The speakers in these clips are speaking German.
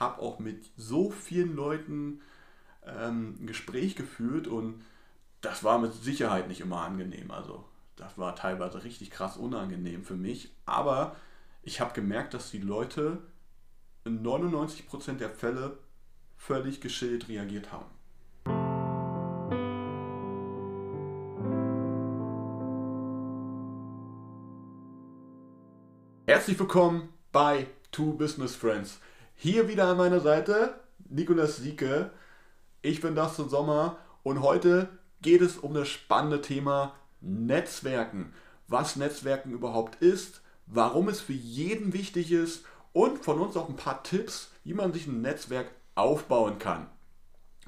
habe auch mit so vielen Leuten ähm, ein Gespräch geführt und das war mit Sicherheit nicht immer angenehm. Also das war teilweise richtig krass unangenehm für mich. Aber ich habe gemerkt, dass die Leute in 99% der Fälle völlig geschillt reagiert haben. Herzlich willkommen bei Two Business Friends. Hier wieder an meiner Seite Nikolas Sieke. Ich bin Dustin Sommer und heute geht es um das spannende Thema Netzwerken. Was Netzwerken überhaupt ist, warum es für jeden wichtig ist und von uns auch ein paar Tipps, wie man sich ein Netzwerk aufbauen kann.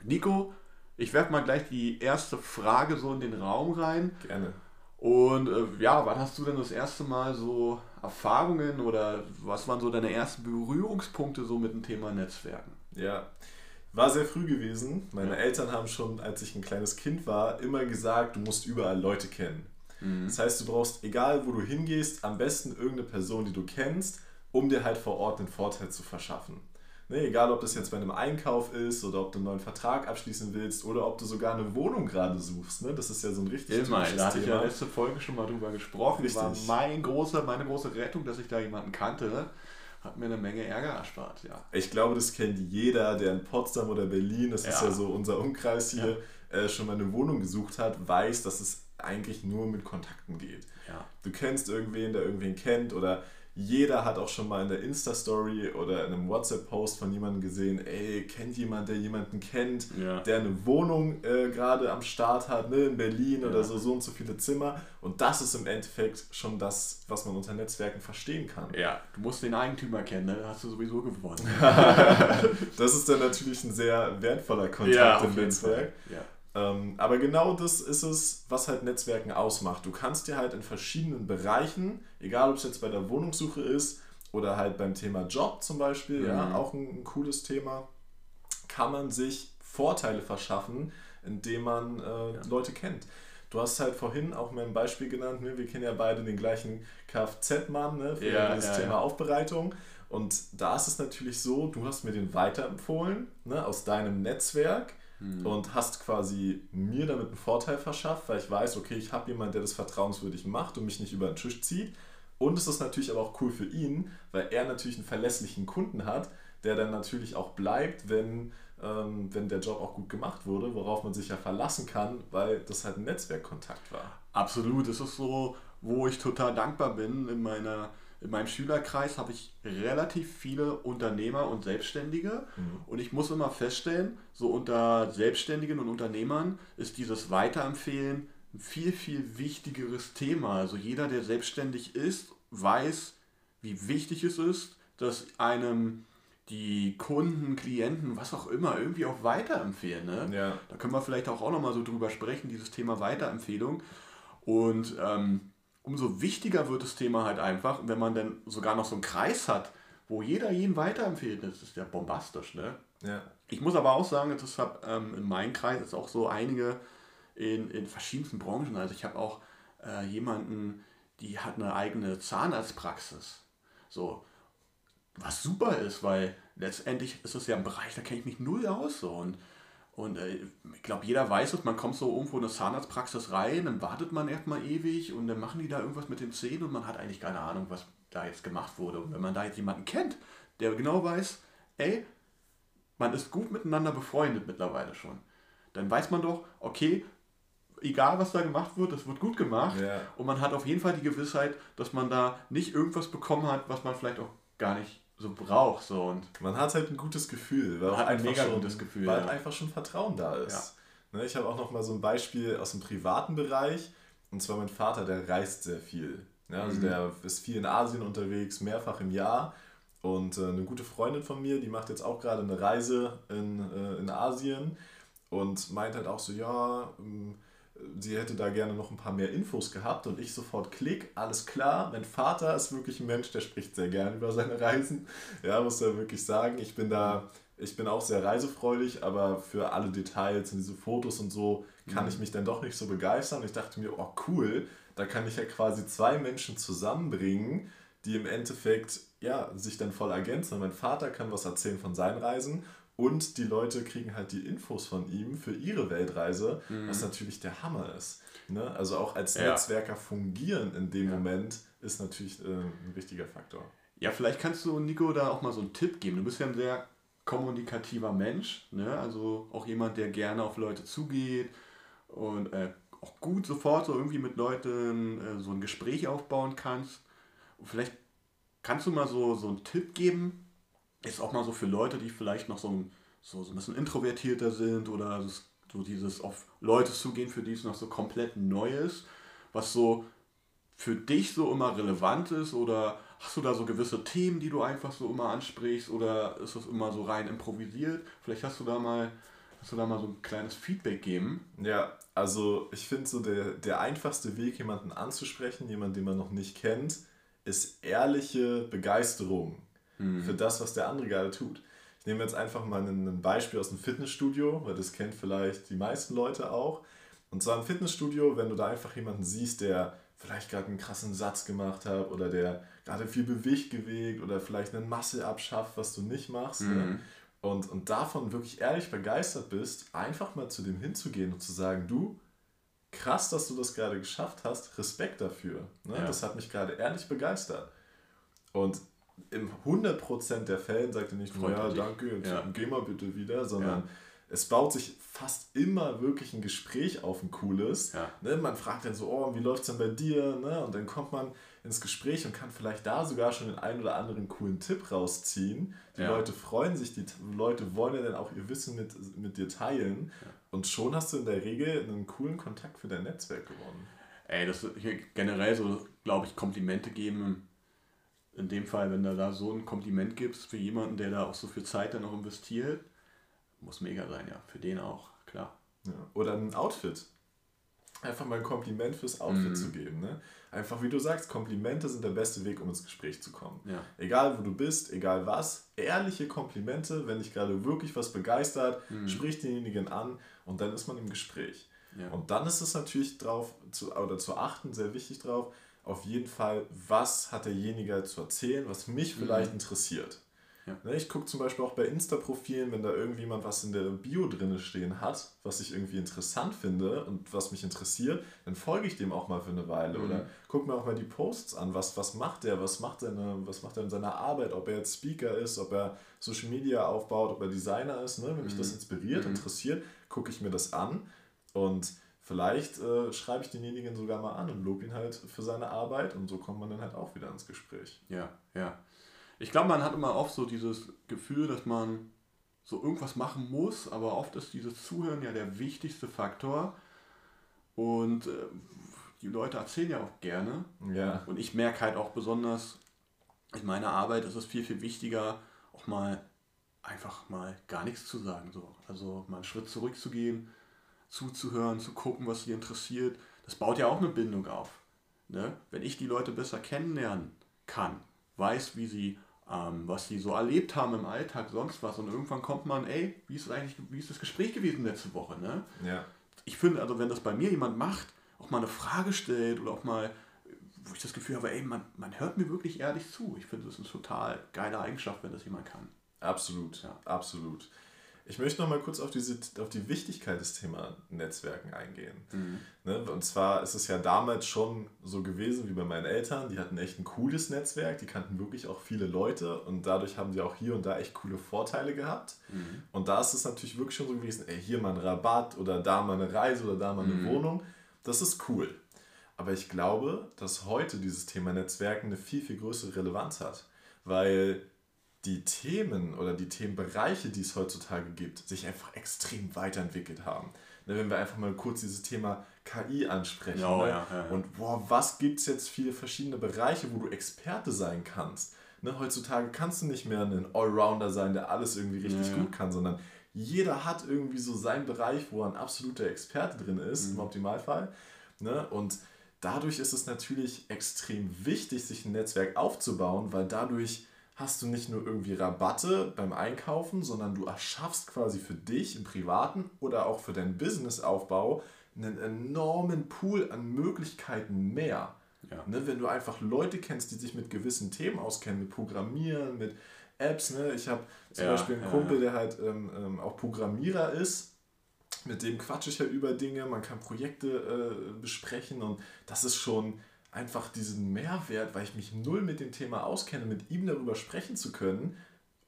Nico, ich werfe mal gleich die erste Frage so in den Raum rein. Gerne. Und äh, ja, wann hast du denn das erste Mal so Erfahrungen oder was waren so deine ersten Berührungspunkte so mit dem Thema Netzwerken? Ja, war sehr früh gewesen. Meine ja. Eltern haben schon, als ich ein kleines Kind war, immer gesagt, du musst überall Leute kennen. Mhm. Das heißt, du brauchst, egal wo du hingehst, am besten irgendeine Person, die du kennst, um dir halt vor Ort einen Vorteil zu verschaffen. Ne, egal, ob das jetzt bei einem Einkauf ist oder ob du einen neuen Vertrag abschließen willst oder ob du sogar eine Wohnung gerade suchst. Ne? Das ist ja so ein richtig Immer, da hatte ich ja letzte Folge schon mal drüber gesprochen. Richtig. War mein großer, meine große Rettung, dass ich da jemanden kannte. Hat mir eine Menge Ärger erspart, ja. Ich glaube, das kennt jeder, der in Potsdam oder Berlin, das ja. ist ja so unser Umkreis hier, ja. äh, schon mal eine Wohnung gesucht hat, weiß, dass es eigentlich nur mit Kontakten geht. Ja. Du kennst irgendwen, der irgendwen kennt oder jeder hat auch schon mal in der Insta-Story oder in einem WhatsApp-Post von jemandem gesehen, ey, kennt jemand, der jemanden kennt, ja. der eine Wohnung äh, gerade am Start hat, ne, in Berlin ja. oder so, so und so viele Zimmer. Und das ist im Endeffekt schon das, was man unter Netzwerken verstehen kann. Ja, du musst den Eigentümer kennen, ne? hast du sowieso gewonnen. das ist dann natürlich ein sehr wertvoller Kontakt ja, im Netzwerk. Ja. Ähm, aber genau das ist es, was halt Netzwerken ausmacht. Du kannst dir halt in verschiedenen Bereichen, egal ob es jetzt bei der Wohnungssuche ist oder halt beim Thema Job zum Beispiel, mhm. ja, auch ein, ein, cooles Thema, kann man sich Vorteile verschaffen, indem man äh, ja. Leute kennt. Du hast halt vorhin auch mal ein Beispiel genannt, ne? wir kennen ja beide den gleichen Kfz-Mann ne? für ja, das ja, Thema Aufbereitung. Und da ist es natürlich so, du hast mir den weiterempfohlen ne? aus deinem Netzwerk hm. und hast quasi mir damit einen Vorteil verschafft, weil ich weiß, okay, ich habe jemanden, der das vertrauenswürdig macht und mich nicht über den Tisch zieht. Und es ist natürlich aber auch cool für ihn, weil er natürlich einen verlässlichen Kunden hat, der dann natürlich auch bleibt, wenn, ähm, wenn der Job auch gut gemacht wurde, worauf man sich ja verlassen kann, weil das halt ein Netzwerkkontakt war. Absolut, das ist so, wo ich total dankbar bin in meiner in meinem Schülerkreis habe ich relativ viele Unternehmer und Selbstständige mhm. und ich muss immer feststellen, so unter Selbstständigen und Unternehmern ist dieses Weiterempfehlen ein viel, viel wichtigeres Thema. Also jeder, der selbstständig ist, weiß, wie wichtig es ist, dass einem die Kunden, Klienten, was auch immer, irgendwie auch weiterempfehlen. Ne? Ja. Da können wir vielleicht auch, auch nochmal so drüber sprechen, dieses Thema Weiterempfehlung. Und ähm, umso wichtiger wird das Thema halt einfach, wenn man dann sogar noch so einen Kreis hat, wo jeder jeden weiterempfiehlt. Das ist ja bombastisch, ne? Ja. Ich muss aber auch sagen, das habe ähm, in meinem Kreis ist auch so einige in, in verschiedensten Branchen. Also ich habe auch äh, jemanden, die hat eine eigene Zahnarztpraxis. So, was super ist, weil letztendlich ist es ja ein Bereich, da kenne ich mich null aus. So. Und und äh, ich glaube, jeder weiß es, man kommt so irgendwo in eine Zahnarztpraxis rein, dann wartet man erstmal ewig und dann machen die da irgendwas mit den Zähnen und man hat eigentlich keine Ahnung, was da jetzt gemacht wurde. Und wenn man da jetzt jemanden kennt, der genau weiß, ey, man ist gut miteinander befreundet mittlerweile schon, dann weiß man doch, okay, egal was da gemacht wird, das wird gut gemacht. Ja. Und man hat auf jeden Fall die Gewissheit, dass man da nicht irgendwas bekommen hat, was man vielleicht auch gar nicht so braucht. So. Und man hat halt ein gutes Gefühl, weil, hat ein mega schon, gutes Gefühl, weil ja. einfach schon Vertrauen da ist. Ja. Ne, ich habe auch noch mal so ein Beispiel aus dem privaten Bereich. Und zwar mein Vater, der reist sehr viel. Ja, also mhm. der ist viel in Asien unterwegs, mehrfach im Jahr. Und äh, eine gute Freundin von mir, die macht jetzt auch gerade eine Reise in, äh, in Asien und meint halt auch so, ja, ähm, sie hätte da gerne noch ein paar mehr Infos gehabt und ich sofort klick, alles klar, mein Vater ist wirklich ein Mensch, der spricht sehr gerne über seine Reisen. Ja, muss er wirklich sagen, ich bin da, ich bin auch sehr reisefreudig, aber für alle Details und diese Fotos und so kann mhm. ich mich dann doch nicht so begeistern. Ich dachte mir, oh cool, da kann ich ja quasi zwei Menschen zusammenbringen, die im Endeffekt ja, sich dann voll ergänzen. Mein Vater kann was erzählen von seinen Reisen und die Leute kriegen halt die Infos von ihm für ihre Weltreise, mhm. was natürlich der Hammer ist. Ne? Also auch als ja. Netzwerker fungieren in dem ja. Moment ist natürlich äh, ein wichtiger Faktor. Ja, vielleicht kannst du Nico da auch mal so einen Tipp geben. Du bist ja ein sehr kommunikativer Mensch, ne? also auch jemand, der gerne auf Leute zugeht und äh, auch gut sofort so irgendwie mit Leuten äh, so ein Gespräch aufbauen kannst. Und vielleicht kannst du mal so, so einen Tipp geben, ist auch mal so für Leute, die vielleicht noch so ein, so, so ein bisschen introvertierter sind oder so dieses auf Leute zugehen, für die es noch so komplett neu ist, was so für dich so immer relevant ist oder hast du da so gewisse Themen, die du einfach so immer ansprichst oder ist das immer so rein improvisiert? Vielleicht hast du da mal, hast du da mal so ein kleines Feedback geben. Ja, also ich finde so der, der einfachste Weg, jemanden anzusprechen, jemanden, den man noch nicht kennt, ist ehrliche Begeisterung mhm. für das, was der andere gerade tut. Ich nehme jetzt einfach mal ein Beispiel aus dem Fitnessstudio, weil das kennt vielleicht die meisten Leute auch. Und zwar im Fitnessstudio, wenn du da einfach jemanden siehst, der vielleicht gerade einen krassen Satz gemacht hat oder der gerade viel Gewicht gewegt oder vielleicht eine Masse abschafft, was du nicht machst. Ne? Mhm. Und, und davon wirklich ehrlich begeistert bist, einfach mal zu dem hinzugehen und zu sagen, du, krass, dass du das gerade geschafft hast, Respekt dafür. Ne? Ja. Das hat mich gerade ehrlich begeistert. Und im 100% der Fällen sagt er nicht nur, ja, danke, jetzt ja. geh mal bitte wieder, sondern ja. es baut sich fast immer wirklich ein Gespräch auf ein cooles. Ja. Ne? Man fragt dann so, oh, wie läuft es denn bei dir? Ne? Und dann kommt man ins Gespräch und kann vielleicht da sogar schon den einen oder anderen coolen Tipp rausziehen. Die Leute freuen sich, die Leute wollen ja dann auch ihr Wissen mit, mit dir teilen. Und schon hast du in der Regel einen coolen Kontakt für dein Netzwerk gewonnen. Ey, das hier generell so, glaube ich, Komplimente geben in dem Fall, wenn du da so ein Kompliment gibst für jemanden, der da auch so viel Zeit dann noch investiert, muss mega sein, ja. Für den auch, klar. Ja. Oder ein Outfit. Einfach mal ein Kompliment fürs Outfit mhm. zu geben. Ne? Einfach wie du sagst, Komplimente sind der beste Weg, um ins Gespräch zu kommen. Ja. Egal wo du bist, egal was, ehrliche Komplimente, wenn dich gerade wirklich was begeistert, mhm. sprich denjenigen an und dann ist man im Gespräch. Ja. Und dann ist es natürlich drauf zu, oder zu achten, sehr wichtig drauf, auf jeden Fall, was hat derjenige zu erzählen, was mich mhm. vielleicht mhm. interessiert. Ja. Ne, ich gucke zum Beispiel auch bei Insta-Profilen, wenn da irgendjemand was in der Bio drin stehen hat, was ich irgendwie interessant finde und was mich interessiert, dann folge ich dem auch mal für eine Weile. Mhm. Oder gucke mir auch mal die Posts an, was, was macht der, was macht, seine, was macht er in seiner Arbeit, ob er jetzt Speaker ist, ob er Social Media aufbaut, ob er Designer ist. Ne? Wenn mich das mhm. inspiriert, mhm. interessiert, gucke ich mir das an und Vielleicht äh, schreibe ich denjenigen sogar mal an und lobe ihn halt für seine Arbeit und so kommt man dann halt auch wieder ins Gespräch. Ja, ja. Ich glaube, man hat immer oft so dieses Gefühl, dass man so irgendwas machen muss, aber oft ist dieses Zuhören ja der wichtigste Faktor. Und äh, die Leute erzählen ja auch gerne. Ja. Und ich merke halt auch besonders, in meiner Arbeit ist es viel, viel wichtiger, auch mal einfach mal gar nichts zu sagen. So. Also mal einen Schritt zurückzugehen zuzuhören, zu gucken, was sie interessiert. Das baut ja auch eine Bindung auf. Ne? Wenn ich die Leute besser kennenlernen kann, weiß, wie sie, ähm, was sie so erlebt haben im Alltag, sonst was, und irgendwann kommt man, ey, wie ist eigentlich, wie ist das Gespräch gewesen letzte Woche? Ne? Ja. Ich finde, also wenn das bei mir jemand macht, auch mal eine Frage stellt oder auch mal, wo ich das Gefühl habe, ey, man, man hört mir wirklich ehrlich zu. Ich finde, das ist eine total geile Eigenschaft, wenn das jemand kann. Absolut, ja. absolut. Ich möchte noch mal kurz auf, diese, auf die Wichtigkeit des Thema Netzwerken eingehen. Mhm. Ne? Und zwar ist es ja damals schon so gewesen wie bei meinen Eltern. Die hatten echt ein cooles Netzwerk, die kannten wirklich auch viele Leute und dadurch haben sie auch hier und da echt coole Vorteile gehabt. Mhm. Und da ist es natürlich wirklich schon so gewesen, ey, hier mal ein Rabatt oder da mal eine Reise oder da mal eine mhm. Wohnung. Das ist cool. Aber ich glaube, dass heute dieses Thema Netzwerken eine viel, viel größere Relevanz hat. Weil die Themen oder die Themenbereiche, die es heutzutage gibt, sich einfach extrem weiterentwickelt haben. Ne, wenn wir einfach mal kurz dieses Thema KI ansprechen. Oh, ne? ja, ja, ja. Und boah, was gibt es jetzt viele verschiedene Bereiche, wo du Experte sein kannst? Ne, heutzutage kannst du nicht mehr ein Allrounder sein, der alles irgendwie richtig gut kann, sondern jeder hat irgendwie so seinen Bereich, wo er ein absoluter Experte drin ist, mhm. im Optimalfall. Ne? Und dadurch ist es natürlich extrem wichtig, sich ein Netzwerk aufzubauen, weil dadurch hast du nicht nur irgendwie Rabatte beim Einkaufen, sondern du erschaffst quasi für dich im privaten oder auch für deinen Businessaufbau einen enormen Pool an Möglichkeiten mehr. Ja. Ne, wenn du einfach Leute kennst, die sich mit gewissen Themen auskennen, mit Programmieren, mit Apps. Ne? Ich habe zum ja, Beispiel einen Kumpel, der halt ähm, ähm, auch Programmierer ist. Mit dem quatsche ich halt über Dinge, man kann Projekte äh, besprechen und das ist schon einfach diesen Mehrwert, weil ich mich null mit dem Thema auskenne, mit ihm darüber sprechen zu können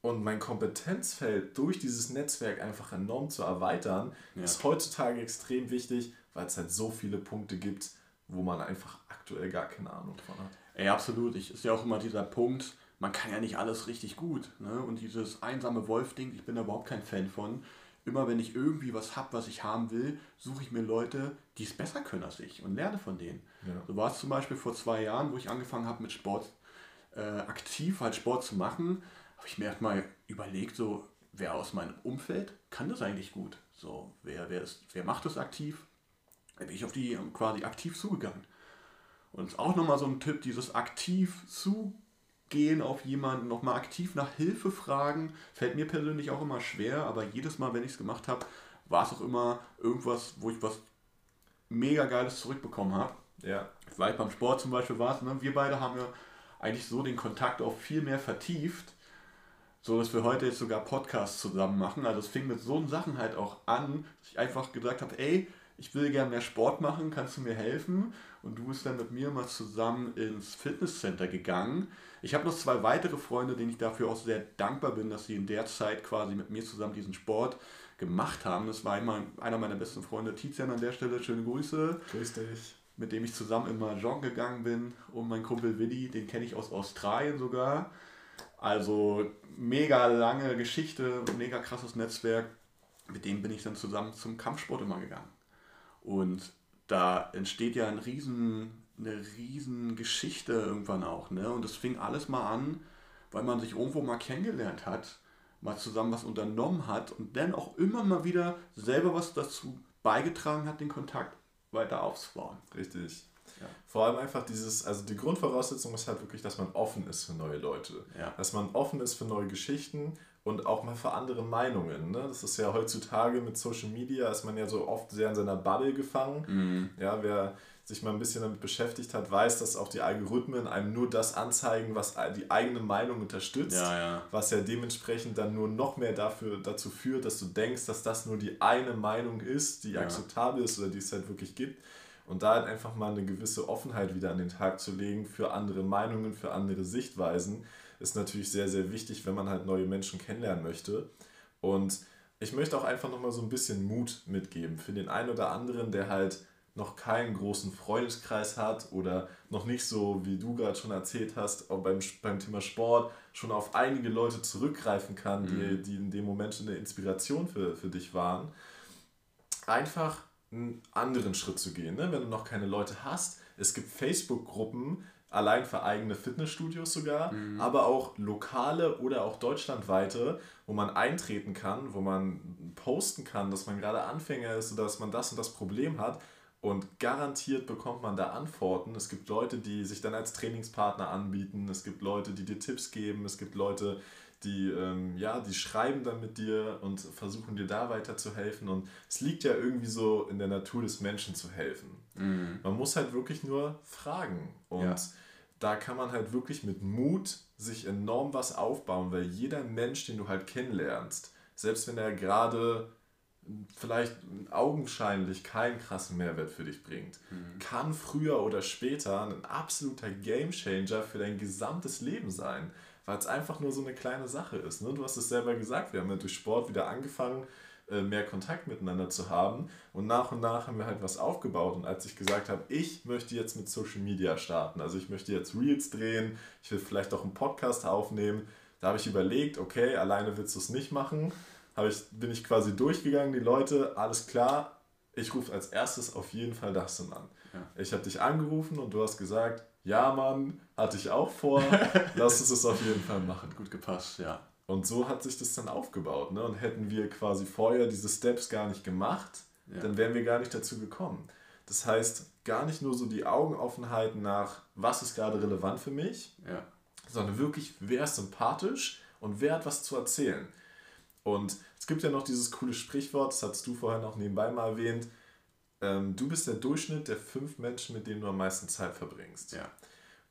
und mein Kompetenzfeld durch dieses Netzwerk einfach enorm zu erweitern, ja. ist heutzutage extrem wichtig, weil es halt so viele Punkte gibt, wo man einfach aktuell gar keine Ahnung von hat. Ey, absolut. Ich ist ja auch immer dieser Punkt, man kann ja nicht alles richtig gut. Ne? Und dieses einsame Wolf-Ding, ich bin da überhaupt kein Fan von. Immer wenn ich irgendwie was habe, was ich haben will, suche ich mir Leute, die es besser können als ich und lerne von denen. Ja. So war es zum Beispiel vor zwei Jahren, wo ich angefangen habe mit Sport äh, aktiv halt Sport zu machen, habe ich mir erstmal überlegt, so wer aus meinem Umfeld kann das eigentlich gut. So, wer, wer, ist, wer macht das aktiv? Da bin ich auf die quasi aktiv zugegangen. Und auch nochmal so ein Tipp, dieses aktiv zugehen auf jemanden, nochmal aktiv nach Hilfe fragen, fällt mir persönlich auch immer schwer, aber jedes Mal, wenn ich es gemacht habe, war es auch immer irgendwas, wo ich was mega Geiles zurückbekommen habe. Ja. Vielleicht beim Sport zum Beispiel war es, ne? wir beide haben ja eigentlich so den Kontakt auch viel mehr vertieft, so dass wir heute jetzt sogar Podcasts zusammen machen. Also es fing mit so Sachen halt auch an, dass ich einfach gesagt habe, ey, ich will gerne mehr Sport machen, kannst du mir helfen? Und du bist dann mit mir mal zusammen ins Fitnesscenter gegangen. Ich habe noch zwei weitere Freunde, denen ich dafür auch sehr dankbar bin, dass sie in der Zeit quasi mit mir zusammen diesen Sport gemacht haben. Das war einmal einer meiner besten Freunde, Tizian an der Stelle. Schöne Grüße. Grüß dich. Mit dem ich zusammen immer joggen gegangen bin. Und mein Kumpel Willi, den kenne ich aus Australien sogar. Also mega lange Geschichte, mega krasses Netzwerk. Mit dem bin ich dann zusammen zum Kampfsport immer gegangen. Und da entsteht ja ein riesen, eine riesen Geschichte irgendwann auch. Ne? Und das fing alles mal an, weil man sich irgendwo mal kennengelernt hat, mal zusammen was unternommen hat und dann auch immer mal wieder selber was dazu beigetragen hat, den Kontakt weiter aufzubauen. Richtig. Ja. Vor allem einfach dieses, also die Grundvoraussetzung ist halt wirklich, dass man offen ist für neue Leute. Ja. Dass man offen ist für neue Geschichten und auch mal für andere Meinungen. Ne? Das ist ja heutzutage mit Social Media, ist man ja so oft sehr in seiner Bubble gefangen. Mhm. Ja, wer sich mal ein bisschen damit beschäftigt hat, weiß, dass auch die Algorithmen einem nur das anzeigen, was die eigene Meinung unterstützt, ja, ja. was ja dementsprechend dann nur noch mehr dafür, dazu führt, dass du denkst, dass das nur die eine Meinung ist, die ja. akzeptabel ist oder die es halt wirklich gibt. Und da halt einfach mal eine gewisse Offenheit wieder an den Tag zu legen für andere Meinungen, für andere Sichtweisen, ist natürlich sehr, sehr wichtig, wenn man halt neue Menschen kennenlernen möchte. Und ich möchte auch einfach nochmal so ein bisschen Mut mitgeben für den einen oder anderen, der halt noch keinen großen Freundeskreis hat oder noch nicht so, wie du gerade schon erzählt hast, auch beim, beim Thema Sport schon auf einige Leute zurückgreifen kann, die, mhm. die in dem Moment schon eine Inspiration für, für dich waren. Einfach einen anderen Schritt zu gehen, ne? wenn du noch keine Leute hast. Es gibt Facebook-Gruppen, allein für eigene Fitnessstudios sogar, mhm. aber auch lokale oder auch deutschlandweite, wo man eintreten kann, wo man posten kann, dass man gerade Anfänger ist oder dass man das und das Problem hat. Und garantiert bekommt man da Antworten. Es gibt Leute, die sich dann als Trainingspartner anbieten. Es gibt Leute, die dir Tipps geben. Es gibt Leute, die, ähm, ja, die schreiben dann mit dir und versuchen dir da weiterzuhelfen. Und es liegt ja irgendwie so in der Natur des Menschen zu helfen. Mhm. Man muss halt wirklich nur fragen. Und ja da kann man halt wirklich mit Mut sich enorm was aufbauen, weil jeder Mensch, den du halt kennenlernst, selbst wenn er gerade vielleicht augenscheinlich keinen krassen Mehrwert für dich bringt, mhm. kann früher oder später ein absoluter Gamechanger für dein gesamtes Leben sein, weil es einfach nur so eine kleine Sache ist. Ne? Du hast es selber gesagt, wir haben ja durch Sport wieder angefangen, äh, mehr Kontakt miteinander zu haben. Und nach und nach haben wir halt was aufgebaut. Und als ich gesagt habe, ich möchte jetzt mit Social Media starten, also ich möchte jetzt Reels drehen, ich will vielleicht auch einen Podcast aufnehmen, da habe ich überlegt, okay, alleine willst du es nicht machen. Habe ich, bin ich quasi durchgegangen, die Leute, alles klar, ich rufe als erstes auf jeden Fall Dustin an. Ja. Ich habe dich angerufen und du hast gesagt, ja Mann, hatte ich auch vor, lass uns das auf jeden Fall machen. Gut gepasst, ja. Und so hat sich das dann aufgebaut. Ne? Und hätten wir quasi vorher diese Steps gar nicht gemacht, ja. dann wären wir gar nicht dazu gekommen. Das heißt, gar nicht nur so die Augen offen halten nach, was ist gerade relevant für mich, ja. sondern wirklich, wer ist sympathisch und wer hat was zu erzählen. Und es gibt ja noch dieses coole Sprichwort, das hast du vorher noch nebenbei mal erwähnt, ähm, du bist der Durchschnitt der fünf Menschen, mit denen du am meisten Zeit verbringst. Ja.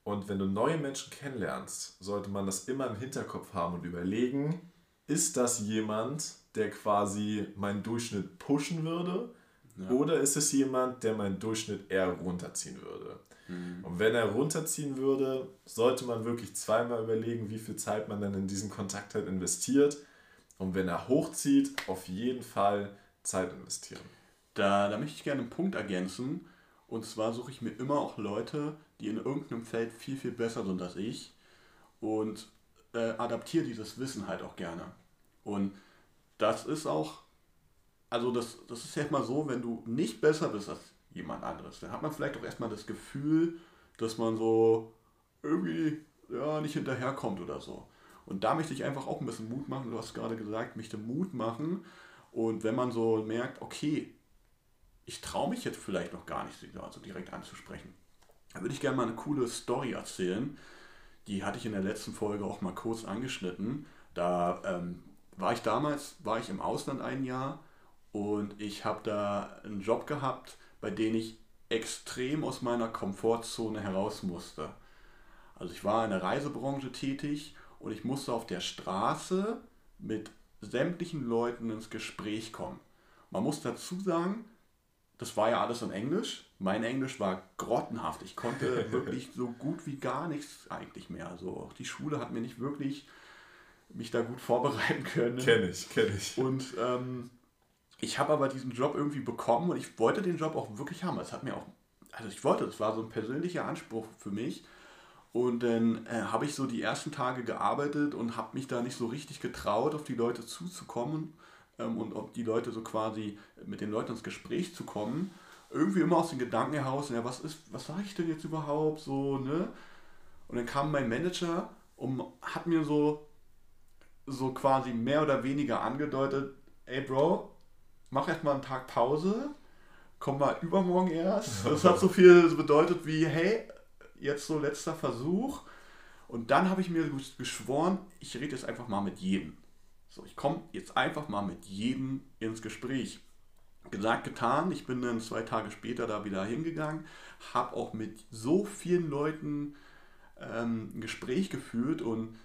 Und wenn du neue Menschen kennenlernst, sollte man das immer im Hinterkopf haben und überlegen, ist das jemand, der quasi meinen Durchschnitt pushen würde? Ja. Oder ist es jemand, der meinen Durchschnitt eher runterziehen würde? Mhm. Und wenn er runterziehen würde, sollte man wirklich zweimal überlegen, wie viel Zeit man dann in diesen Kontakt halt investiert. Und wenn er hochzieht, auf jeden Fall Zeit investieren. Da, da möchte ich gerne einen Punkt ergänzen. Und zwar suche ich mir immer auch Leute, die in irgendeinem Feld viel, viel besser sind als ich. Und äh, adaptiere dieses Wissen halt auch gerne. Und das ist auch, also das, das ist ja mal so, wenn du nicht besser bist als jemand anderes, dann hat man vielleicht auch erstmal das Gefühl, dass man so irgendwie ja, nicht hinterherkommt oder so. Und da möchte ich einfach auch ein bisschen Mut machen. Du hast gerade gesagt, möchte Mut machen. Und wenn man so merkt, okay, ich traue mich jetzt vielleicht noch gar nicht, sie also direkt anzusprechen, dann würde ich gerne mal eine coole Story erzählen. Die hatte ich in der letzten Folge auch mal kurz angeschnitten. Da ähm, war ich damals, war ich im Ausland ein Jahr und ich habe da einen Job gehabt, bei dem ich extrem aus meiner Komfortzone heraus musste. Also ich war in der Reisebranche tätig und ich musste auf der Straße mit sämtlichen Leuten ins Gespräch kommen. Man muss dazu sagen, das war ja alles in Englisch. Mein Englisch war grottenhaft. Ich konnte wirklich so gut wie gar nichts eigentlich mehr. Also auch die Schule hat mir nicht wirklich mich da gut vorbereiten können. Kenne ich, kenne ich. Und ähm, ich habe aber diesen Job irgendwie bekommen und ich wollte den Job auch wirklich haben. Es hat mir auch, also ich wollte, das war so ein persönlicher Anspruch für mich. Und dann äh, habe ich so die ersten Tage gearbeitet und habe mich da nicht so richtig getraut, auf die Leute zuzukommen ähm, und ob die Leute so quasi mit den Leuten ins Gespräch zu kommen, irgendwie immer aus den Gedanken heraus, ja, was ist, was sage ich denn jetzt überhaupt so, ne? Und dann kam mein Manager und hat mir so, so quasi mehr oder weniger angedeutet, ey Bro, mach erst mal einen Tag Pause, komm mal übermorgen erst. Das hat so viel bedeutet wie, hey, jetzt so letzter Versuch. Und dann habe ich mir geschworen, ich rede jetzt einfach mal mit jedem. So, ich komme jetzt einfach mal mit jedem ins Gespräch. Gesagt, getan. Ich bin dann zwei Tage später da wieder hingegangen, habe auch mit so vielen Leuten ähm, ein Gespräch geführt und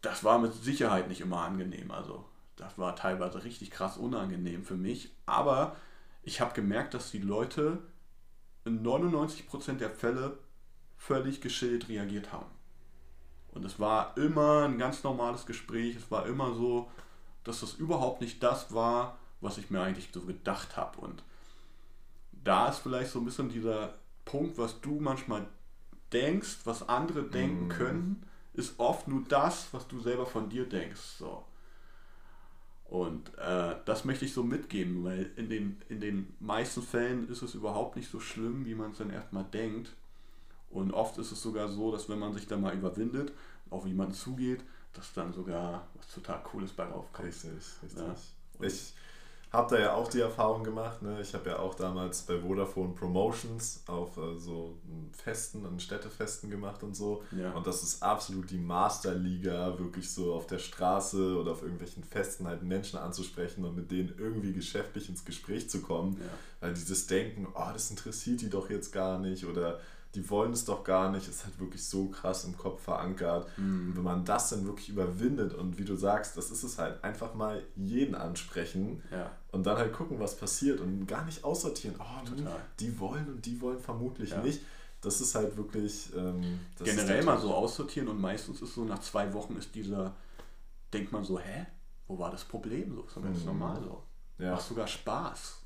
das war mit Sicherheit nicht immer angenehm. Also das war teilweise richtig krass unangenehm für mich. Aber ich habe gemerkt, dass die Leute in 99% der Fälle völlig geschillt reagiert haben. Und es war immer ein ganz normales Gespräch. Es war immer so, dass das überhaupt nicht das war, was ich mir eigentlich so gedacht habe. Und da ist vielleicht so ein bisschen dieser Punkt, was du manchmal denkst, was andere denken mm. können, ist oft nur das, was du selber von dir denkst. So. Und äh, das möchte ich so mitgeben, weil in den, in den meisten Fällen ist es überhaupt nicht so schlimm, wie man es dann erstmal denkt. Und oft ist es sogar so, dass wenn man sich dann mal überwindet, auf jemanden zugeht, dass dann sogar was total Cooles bei raufkommt. Richtig, richtig. Ja. Ich habe da ja auch die Erfahrung gemacht. Ne? Ich habe ja auch damals bei Vodafone Promotions auf äh, so Festen, an Städtefesten gemacht und so. Ja. Und das ist absolut die Masterliga, wirklich so auf der Straße oder auf irgendwelchen Festen halt Menschen anzusprechen und mit denen irgendwie geschäftlich ins Gespräch zu kommen. Ja. Weil dieses Denken, oh, das interessiert die doch jetzt gar nicht oder die wollen es doch gar nicht, ist halt wirklich so krass im Kopf verankert. Mhm. Und wenn man das dann wirklich überwindet und wie du sagst, das ist es halt, einfach mal jeden ansprechen ja. und dann halt gucken, was passiert und gar nicht aussortieren, oh, Total. die wollen und die wollen vermutlich ja. nicht. Das ist halt wirklich. Ähm, Generell mal so aussortieren und meistens ist so nach zwei Wochen ist dieser, denkt man so, hä? Wo war das Problem? So ist doch ganz mhm. normal so. Ja. Macht sogar Spaß.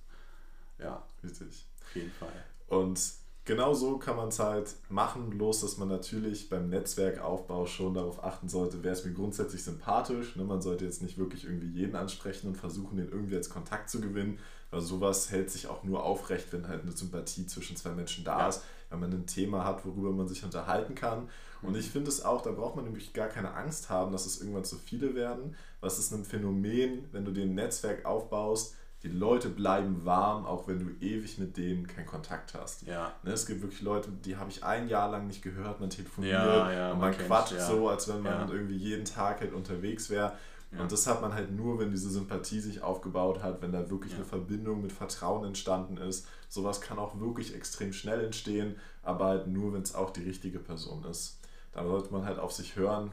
Ja. Richtig. Auf jeden Fall. Und genau so kann man es halt machen, bloß dass man natürlich beim Netzwerkaufbau schon darauf achten sollte, wer ist mir grundsätzlich sympathisch. Ne? Man sollte jetzt nicht wirklich irgendwie jeden ansprechen und versuchen, den irgendwie als Kontakt zu gewinnen, weil sowas hält sich auch nur aufrecht, wenn halt eine Sympathie zwischen zwei Menschen da ja. ist, wenn man ein Thema hat, worüber man sich unterhalten kann. Und ich finde es auch, da braucht man nämlich gar keine Angst haben, dass es irgendwann zu viele werden. Was ist ein Phänomen, wenn du den Netzwerk aufbaust, die Leute bleiben warm, auch wenn du ewig mit denen keinen Kontakt hast. Ja. Ne, es gibt wirklich Leute, die habe ich ein Jahr lang nicht gehört, man telefoniert ja, ja, und man, man quatscht ja. so, als wenn man irgendwie jeden Tag halt unterwegs wäre. Und das hat man halt nur, wenn diese Sympathie sich aufgebaut hat, wenn da wirklich eine Verbindung mit Vertrauen entstanden ist. Sowas kann auch wirklich extrem schnell entstehen, aber halt nur, wenn es auch die richtige Person ist. Da sollte man halt auf sich hören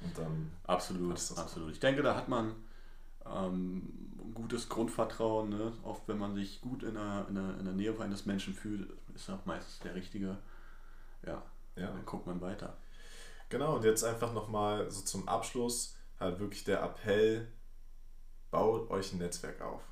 und dann. Absolut, absolut. Ich denke, da hat man ähm, gutes Grundvertrauen, ne? auch wenn man sich gut in der, in, der, in der Nähe eines Menschen fühlt, ist auch meistens der richtige. Ja, ja. dann guckt man weiter. Genau, und jetzt einfach nochmal so zum Abschluss halt wirklich der Appell, baut euch ein Netzwerk auf.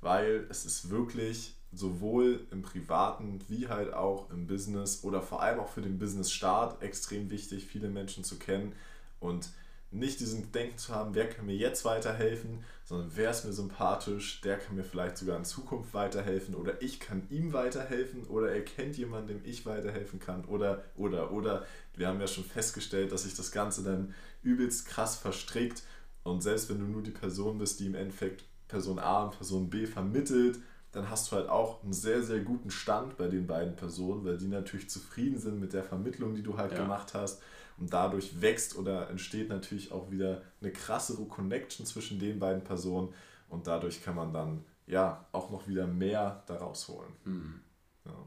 Weil es ist wirklich sowohl im privaten wie halt auch im Business oder vor allem auch für den Business-Start extrem wichtig, viele Menschen zu kennen und nicht diesen Denken zu haben, wer kann mir jetzt weiterhelfen, sondern wer ist mir sympathisch, der kann mir vielleicht sogar in Zukunft weiterhelfen oder ich kann ihm weiterhelfen oder er kennt jemanden, dem ich weiterhelfen kann oder, oder, oder. Wir haben ja schon festgestellt, dass sich das Ganze dann übelst krass verstrickt und selbst wenn du nur die Person bist, die im Endeffekt Person A und Person B vermittelt, dann hast du halt auch einen sehr, sehr guten Stand bei den beiden Personen, weil die natürlich zufrieden sind mit der Vermittlung, die du halt ja. gemacht hast. Und dadurch wächst oder entsteht natürlich auch wieder eine krassere Connection zwischen den beiden Personen. Und dadurch kann man dann ja auch noch wieder mehr daraus holen. Mhm. Ja.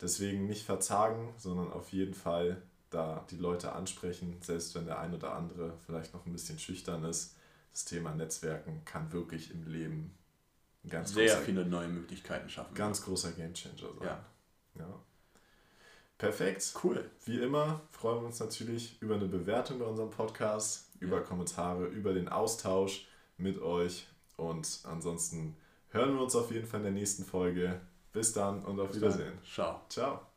Deswegen nicht verzagen, sondern auf jeden Fall da die Leute ansprechen, selbst wenn der ein oder andere vielleicht noch ein bisschen schüchtern ist. Das Thema Netzwerken kann wirklich im Leben ganz sehr großer, viele neue Möglichkeiten schaffen. Ganz großer Gamechanger sein. Ja. ja. Perfekt. Cool. Wie immer freuen wir uns natürlich über eine Bewertung bei unserem Podcast, über ja. Kommentare, über den Austausch mit euch. Und ansonsten hören wir uns auf jeden Fall in der nächsten Folge. Bis dann und auf Bis Wiedersehen. Dann. Ciao. Ciao.